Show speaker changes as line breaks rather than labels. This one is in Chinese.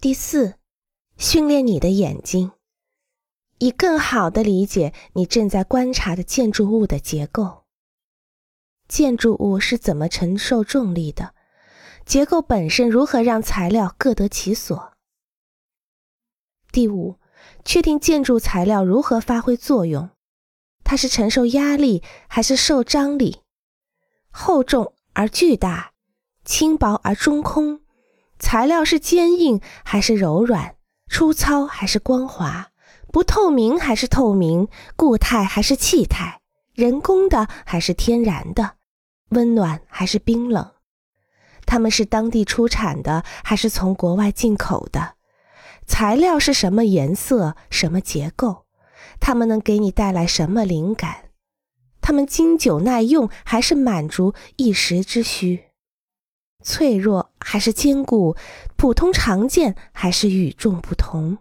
第四，训练你的眼睛，以更好的理解你正在观察的建筑物的结构。建筑物是怎么承受重力的？结构本身如何让材料各得其所？第五，确定建筑材料如何发挥作用。它是承受压力还是受张力？厚重而巨大，轻薄而中空。材料是坚硬还是柔软？粗糙还是光滑？不透明还是透明？固态还是气态？人工的还是天然的？温暖还是冰冷？它们是当地出产的还是从国外进口的？材料是什么颜色？什么结构？它们能给你带来什么灵感？它们经久耐用还是满足一时之需？脆弱还是坚固？普通常见还是与众不同？